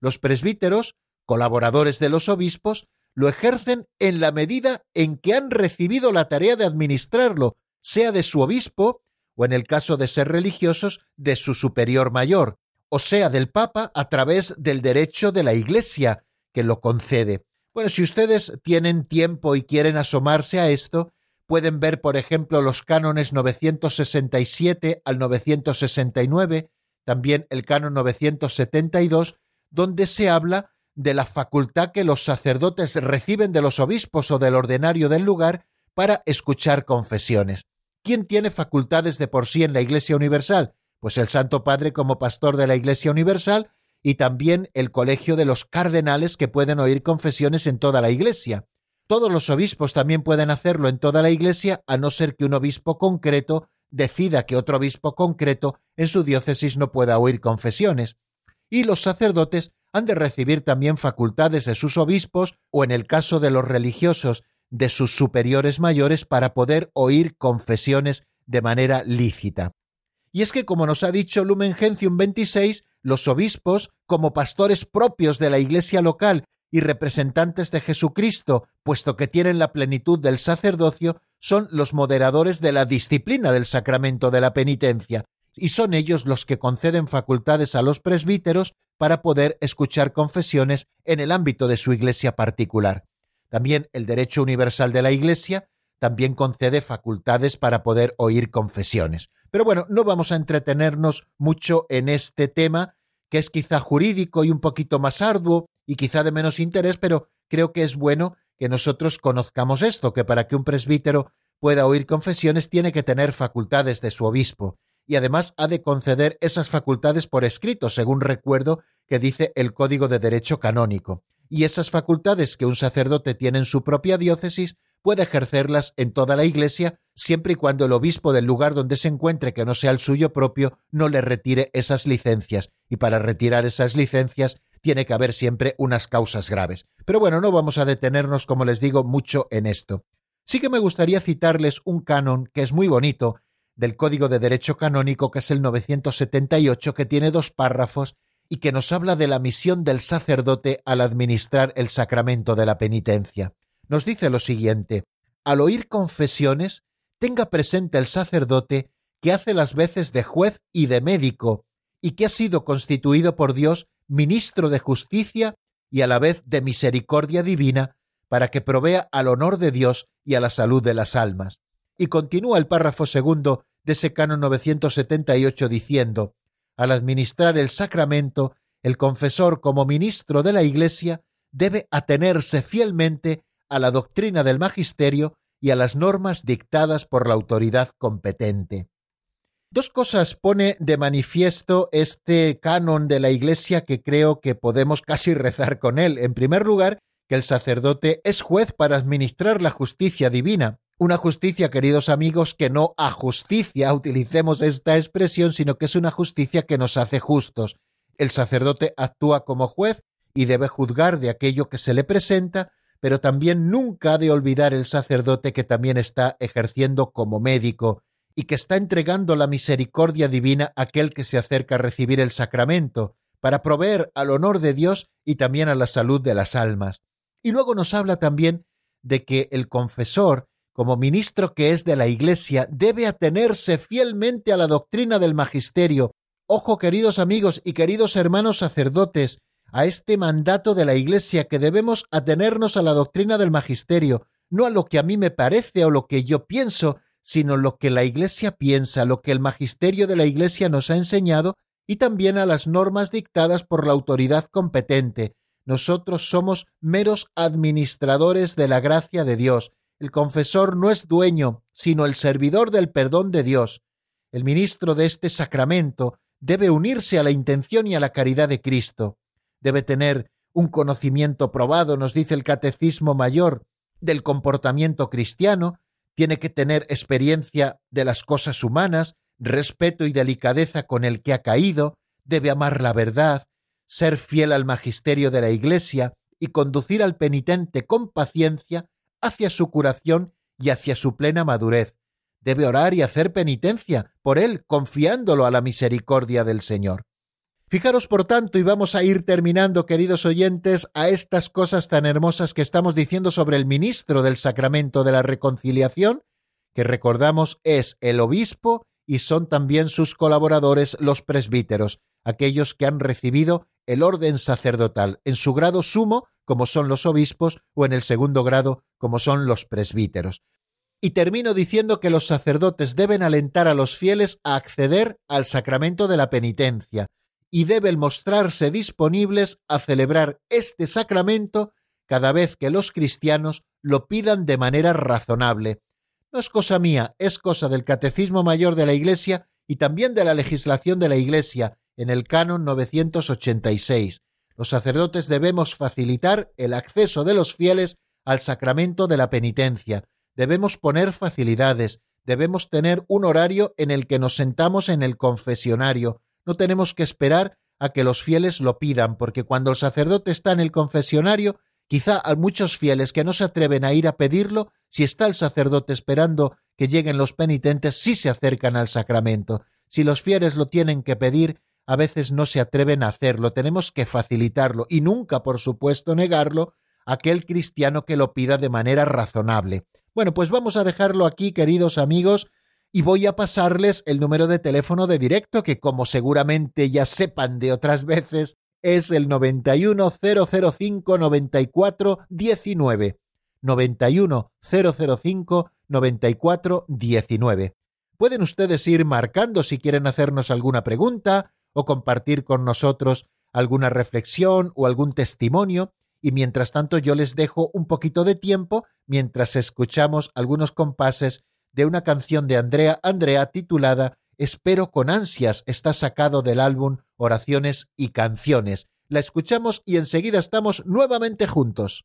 Los presbíteros, colaboradores de los obispos, lo ejercen en la medida en que han recibido la tarea de administrarlo, sea de su obispo, o en el caso de ser religiosos, de su superior mayor, o sea, del Papa a través del derecho de la Iglesia que lo concede. Bueno, si ustedes tienen tiempo y quieren asomarse a esto, pueden ver, por ejemplo, los cánones 967 al 969, también el canon 972, donde se habla de la facultad que los sacerdotes reciben de los obispos o del ordenario del lugar para escuchar confesiones. ¿Quién tiene facultades de por sí en la Iglesia Universal? Pues el Santo Padre como pastor de la Iglesia Universal y también el colegio de los cardenales que pueden oír confesiones en toda la Iglesia. Todos los obispos también pueden hacerlo en toda la Iglesia, a no ser que un obispo concreto decida que otro obispo concreto en su diócesis no pueda oír confesiones. Y los sacerdotes han de recibir también facultades de sus obispos o, en el caso de los religiosos, de sus superiores mayores para poder oír confesiones de manera lícita. Y es que, como nos ha dicho Lumen Gentium 26, los obispos, como pastores propios de la iglesia local y representantes de Jesucristo, puesto que tienen la plenitud del sacerdocio, son los moderadores de la disciplina del sacramento de la penitencia, y son ellos los que conceden facultades a los presbíteros para poder escuchar confesiones en el ámbito de su iglesia particular. También el derecho universal de la Iglesia también concede facultades para poder oír confesiones. Pero bueno, no vamos a entretenernos mucho en este tema, que es quizá jurídico y un poquito más arduo y quizá de menos interés, pero creo que es bueno que nosotros conozcamos esto, que para que un presbítero pueda oír confesiones tiene que tener facultades de su obispo y además ha de conceder esas facultades por escrito, según recuerdo que dice el Código de Derecho Canónico. Y esas facultades que un sacerdote tiene en su propia diócesis puede ejercerlas en toda la Iglesia siempre y cuando el obispo del lugar donde se encuentre que no sea el suyo propio no le retire esas licencias. Y para retirar esas licencias tiene que haber siempre unas causas graves. Pero bueno, no vamos a detenernos, como les digo, mucho en esto. Sí que me gustaría citarles un canon que es muy bonito del Código de Derecho Canónico, que es el 978, que tiene dos párrafos y que nos habla de la misión del sacerdote al administrar el sacramento de la penitencia nos dice lo siguiente, al oír confesiones, tenga presente el sacerdote que hace las veces de juez y de médico, y que ha sido constituido por Dios ministro de justicia y a la vez de misericordia divina, para que provea al honor de Dios y a la salud de las almas. Y continúa el párrafo segundo de ese canon 978 diciendo, al administrar el sacramento, el confesor como ministro de la Iglesia debe atenerse fielmente a la doctrina del magisterio y a las normas dictadas por la autoridad competente. Dos cosas pone de manifiesto este canon de la Iglesia que creo que podemos casi rezar con él. En primer lugar, que el sacerdote es juez para administrar la justicia divina. Una justicia, queridos amigos, que no a justicia, utilicemos esta expresión, sino que es una justicia que nos hace justos. El sacerdote actúa como juez y debe juzgar de aquello que se le presenta, pero también nunca ha de olvidar el sacerdote que también está ejerciendo como médico y que está entregando la misericordia divina a aquel que se acerca a recibir el sacramento, para proveer al honor de Dios y también a la salud de las almas. Y luego nos habla también de que el confesor, como ministro que es de la Iglesia, debe atenerse fielmente a la doctrina del magisterio. Ojo, queridos amigos y queridos hermanos sacerdotes, a este mandato de la Iglesia que debemos atenernos a la doctrina del magisterio, no a lo que a mí me parece o lo que yo pienso, sino lo que la Iglesia piensa, lo que el magisterio de la Iglesia nos ha enseñado y también a las normas dictadas por la autoridad competente. Nosotros somos meros administradores de la gracia de Dios. El confesor no es dueño, sino el servidor del perdón de Dios. El ministro de este sacramento debe unirse a la intención y a la caridad de Cristo. Debe tener un conocimiento probado, nos dice el Catecismo Mayor, del comportamiento cristiano, tiene que tener experiencia de las cosas humanas, respeto y delicadeza con el que ha caído, debe amar la verdad, ser fiel al magisterio de la Iglesia y conducir al penitente con paciencia hacia su curación y hacia su plena madurez. Debe orar y hacer penitencia por él, confiándolo a la misericordia del Señor. Fijaros, por tanto, y vamos a ir terminando, queridos oyentes, a estas cosas tan hermosas que estamos diciendo sobre el ministro del sacramento de la reconciliación, que recordamos es el obispo y son también sus colaboradores los presbíteros, aquellos que han recibido el orden sacerdotal en su grado sumo, como son los obispos, o en el segundo grado, como son los presbíteros. Y termino diciendo que los sacerdotes deben alentar a los fieles a acceder al sacramento de la penitencia y deben mostrarse disponibles a celebrar este sacramento cada vez que los cristianos lo pidan de manera razonable. No es cosa mía, es cosa del Catecismo Mayor de la Iglesia y también de la legislación de la Iglesia en el canon 986. Los sacerdotes debemos facilitar el acceso de los fieles al sacramento de la penitencia, debemos poner facilidades, debemos tener un horario en el que nos sentamos en el confesionario, no tenemos que esperar a que los fieles lo pidan, porque cuando el sacerdote está en el confesionario, quizá a muchos fieles que no se atreven a ir a pedirlo, si está el sacerdote esperando que lleguen los penitentes, sí se acercan al sacramento. Si los fieles lo tienen que pedir, a veces no se atreven a hacerlo, tenemos que facilitarlo y nunca, por supuesto, negarlo a aquel cristiano que lo pida de manera razonable. Bueno, pues vamos a dejarlo aquí, queridos amigos, y voy a pasarles el número de teléfono de directo, que como seguramente ya sepan de otras veces, es el 91005 94 19. 91005 94 19. Pueden ustedes ir marcando si quieren hacernos alguna pregunta o compartir con nosotros alguna reflexión o algún testimonio y mientras tanto yo les dejo un poquito de tiempo mientras escuchamos algunos compases de una canción de Andrea Andrea titulada Espero con ansias está sacado del álbum Oraciones y Canciones. La escuchamos y enseguida estamos nuevamente juntos.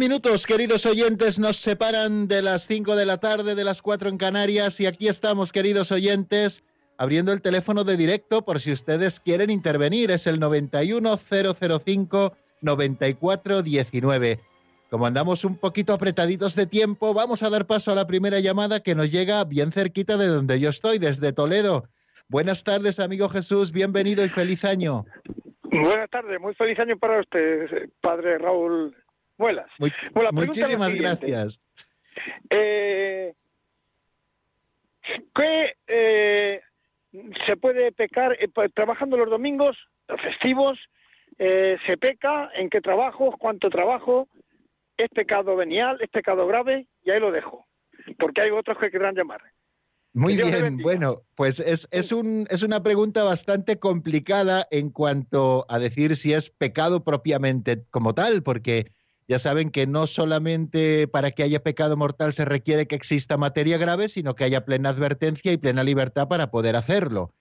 Minutos, queridos oyentes, nos separan de las cinco de la tarde, de las cuatro en Canarias, y aquí estamos, queridos oyentes, abriendo el teléfono de directo por si ustedes quieren intervenir. Es el 91005-9419. Como andamos un poquito apretaditos de tiempo, vamos a dar paso a la primera llamada que nos llega bien cerquita de donde yo estoy, desde Toledo. Buenas tardes, amigo Jesús, bienvenido y feliz año. Buenas tardes, muy feliz año para usted, padre Raúl muchísimas gracias. Eh, ¿Qué eh, se puede pecar eh, trabajando los domingos, los festivos, se peca, en qué trabajo, cuánto trabajo, es pecado venial, es pecado grave, y ahí lo dejo, porque hay otros que querrán llamar. Muy bien, bueno, pues es, es, un, es una pregunta bastante complicada en cuanto a decir si es pecado propiamente como tal, porque ya saben que no solamente para que haya pecado mortal se requiere que exista materia grave, sino que haya plena advertencia y plena libertad para poder hacerlo.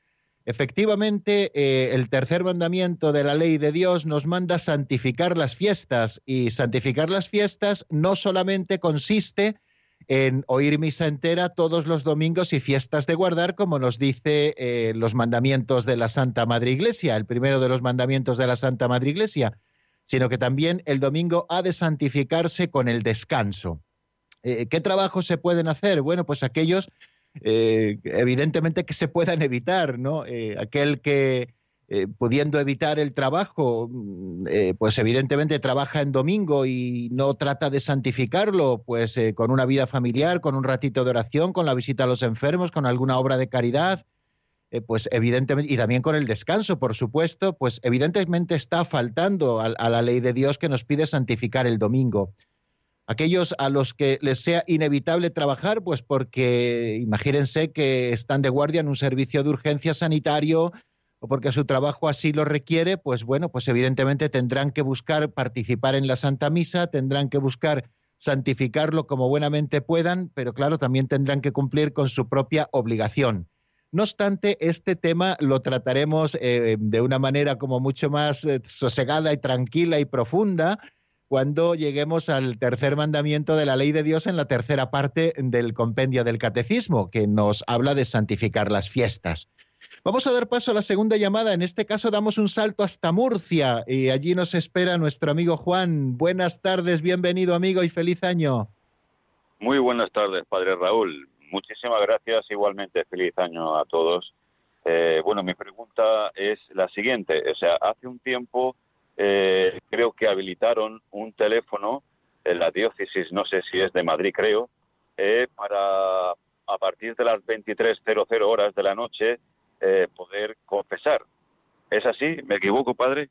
Efectivamente, eh, el tercer mandamiento de la ley de Dios nos manda santificar las fiestas y santificar las fiestas no solamente consiste en oír misa entera todos los domingos y fiestas de guardar, como nos dice eh, los mandamientos de la Santa Madre Iglesia, el primero de los mandamientos de la Santa Madre Iglesia, sino que también el domingo ha de santificarse con el descanso. Eh, ¿Qué trabajos se pueden hacer? Bueno, pues aquellos, eh, evidentemente, que se puedan evitar, ¿no? Eh, aquel que, pudiendo evitar el trabajo, mm, pues evidentemente trabaja en domingo y no trata de santificarlo, pues con una vida familiar, con un ratito de oración, con la visita a los enfermos, con alguna obra de caridad, eh, pues evidentemente, y también con el descanso, por supuesto, pues evidentemente está faltando a, a la ley de Dios que nos pide santificar el domingo. Aquellos a los que les sea inevitable trabajar, pues porque imagínense que están de guardia en un servicio de urgencia sanitario o porque su trabajo así lo requiere, pues bueno, pues evidentemente tendrán que buscar participar en la Santa Misa, tendrán que buscar santificarlo como buenamente puedan, pero claro, también tendrán que cumplir con su propia obligación. No obstante, este tema lo trataremos eh, de una manera como mucho más eh, sosegada y tranquila y profunda cuando lleguemos al tercer mandamiento de la ley de Dios en la tercera parte del compendio del catecismo, que nos habla de santificar las fiestas. Vamos a dar paso a la segunda llamada. En este caso damos un salto hasta Murcia y allí nos espera nuestro amigo Juan. Buenas tardes, bienvenido amigo y feliz año. Muy buenas tardes, Padre Raúl. Muchísimas gracias. Igualmente, feliz año a todos. Eh, bueno, mi pregunta es la siguiente. O sea, hace un tiempo eh, creo que habilitaron un teléfono en la diócesis, no sé si es de Madrid, creo, eh, para a partir de las 23.00 horas de la noche eh, poder confesar. ¿Es así? ¿Me equivoco, padre?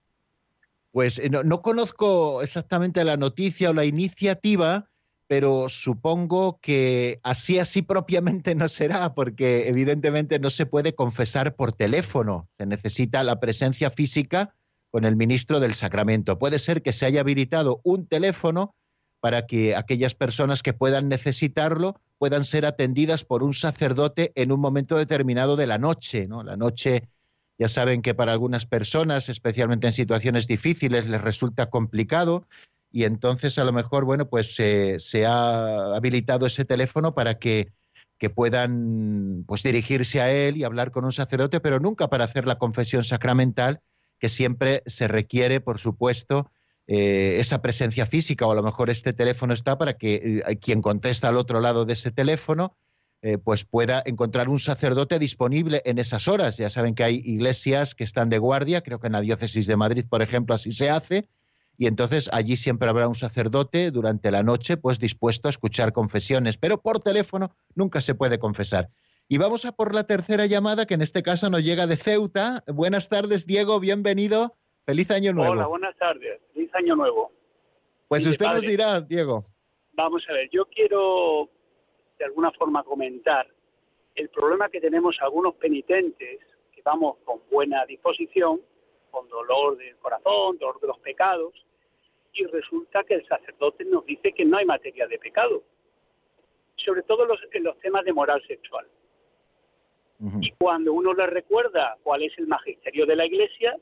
Pues eh, no, no conozco exactamente la noticia o la iniciativa, pero supongo que así, así propiamente [LAUGHS] no será, porque evidentemente no se puede confesar por teléfono. Se necesita la presencia física con el ministro del sacramento. Puede ser que se haya habilitado un teléfono para que aquellas personas que puedan necesitarlo puedan ser atendidas por un sacerdote en un momento determinado de la noche. ¿no? La noche, ya saben que para algunas personas, especialmente en situaciones difíciles, les resulta complicado y entonces a lo mejor, bueno, pues eh, se ha habilitado ese teléfono para que, que puedan pues dirigirse a él y hablar con un sacerdote, pero nunca para hacer la confesión sacramental, que siempre se requiere, por supuesto, eh, esa presencia física, o a lo mejor este teléfono está para que eh, quien contesta al otro lado de ese teléfono, pues pueda encontrar un sacerdote disponible en esas horas. Ya saben que hay iglesias que están de guardia, creo que en la diócesis de Madrid, por ejemplo, así se hace, y entonces allí siempre habrá un sacerdote durante la noche, pues dispuesto a escuchar confesiones, pero por teléfono nunca se puede confesar. Y vamos a por la tercera llamada, que en este caso nos llega de Ceuta. Buenas tardes, Diego, bienvenido. Feliz año nuevo. Hola, buenas tardes. Feliz año nuevo. Pues usted nos dirá, Diego. Vamos a ver, yo quiero de alguna forma comentar el problema que tenemos algunos penitentes que vamos con buena disposición, con dolor del corazón, dolor de los pecados, y resulta que el sacerdote nos dice que no hay materia de pecado, sobre todo en los, en los temas de moral sexual. Y cuando uno le recuerda cuál es el magisterio de la Iglesia,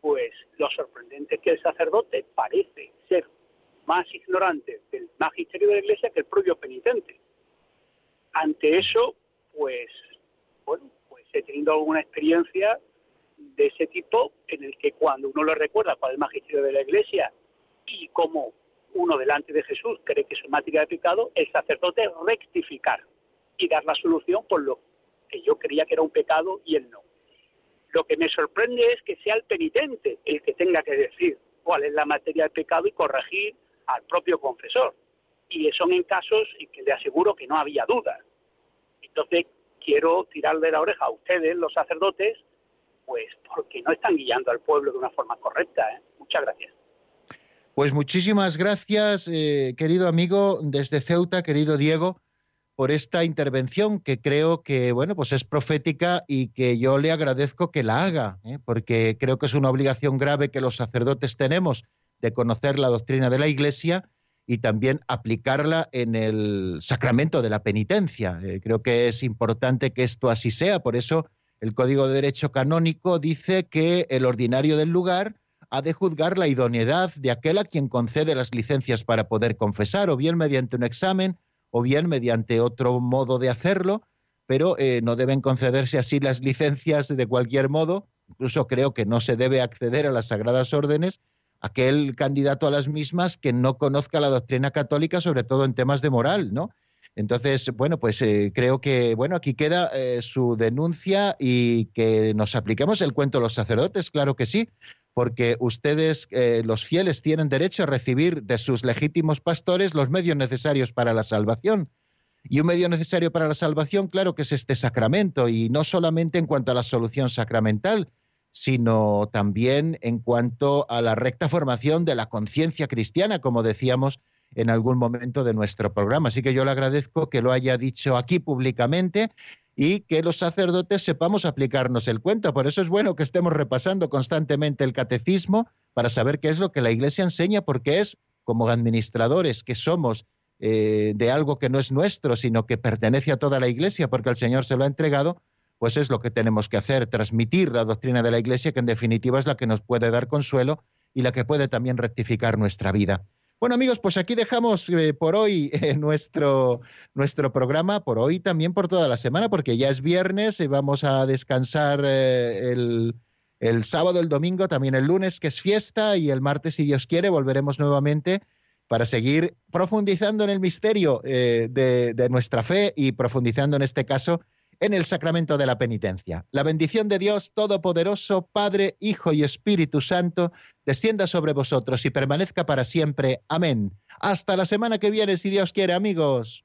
pues lo sorprendente es que el sacerdote parece ser más ignorante del magisterio de la Iglesia que el propio penitente. Ante eso, pues, bueno, pues he tenido alguna experiencia de ese tipo en el que cuando uno le recuerda cuál es el magisterio de la Iglesia y como uno delante de Jesús cree que es materia de pecado, el sacerdote rectificar y dar la solución por lo que yo creía que era un pecado y él no. Lo que me sorprende es que sea el penitente el que tenga que decir cuál es la materia del pecado y corregir al propio confesor. Y son en casos en que le aseguro que no había dudas. Entonces, quiero tirarle la oreja a ustedes, los sacerdotes, pues porque no están guiando al pueblo de una forma correcta. ¿eh? Muchas gracias. Pues muchísimas gracias, eh, querido amigo desde Ceuta, querido Diego, por esta intervención que creo que bueno, pues es profética y que yo le agradezco que la haga, ¿eh? porque creo que es una obligación grave que los sacerdotes tenemos de conocer la doctrina de la Iglesia y también aplicarla en el sacramento de la penitencia. Eh, creo que es importante que esto así sea, por eso el Código de Derecho Canónico dice que el ordinario del lugar ha de juzgar la idoneidad de aquel a quien concede las licencias para poder confesar, o bien mediante un examen, o bien mediante otro modo de hacerlo, pero eh, no deben concederse así las licencias de cualquier modo. Incluso creo que no se debe acceder a las sagradas órdenes aquel candidato a las mismas que no conozca la doctrina católica, sobre todo en temas de moral, ¿no? Entonces, bueno, pues eh, creo que, bueno, aquí queda eh, su denuncia y que nos apliquemos el cuento de los sacerdotes, claro que sí, porque ustedes, eh, los fieles, tienen derecho a recibir de sus legítimos pastores los medios necesarios para la salvación. Y un medio necesario para la salvación, claro que es este sacramento, y no solamente en cuanto a la solución sacramental, sino también en cuanto a la recta formación de la conciencia cristiana, como decíamos en algún momento de nuestro programa. Así que yo le agradezco que lo haya dicho aquí públicamente y que los sacerdotes sepamos aplicarnos el cuento. Por eso es bueno que estemos repasando constantemente el catecismo para saber qué es lo que la Iglesia enseña, porque es como administradores que somos eh, de algo que no es nuestro, sino que pertenece a toda la Iglesia, porque el Señor se lo ha entregado, pues es lo que tenemos que hacer, transmitir la doctrina de la Iglesia, que en definitiva es la que nos puede dar consuelo y la que puede también rectificar nuestra vida. Bueno amigos, pues aquí dejamos eh, por hoy [LAUGHS] eh, nuestro, nuestro programa, por hoy también por toda la semana, porque ya es viernes y vamos a descansar eh, el, el, sábado, el domingo, también el lunes, que es fiesta, y el martes, si Dios quiere, volveremos nuevamente para seguir profundizando en el misterio de, de nuestra fe y profundizando en este caso en el sacramento de la penitencia. La bendición de Dios Todopoderoso, Padre, Hijo y Espíritu Santo, descienda sobre vosotros y permanezca para siempre. Amén. Hasta la semana que viene, si Dios quiere, amigos.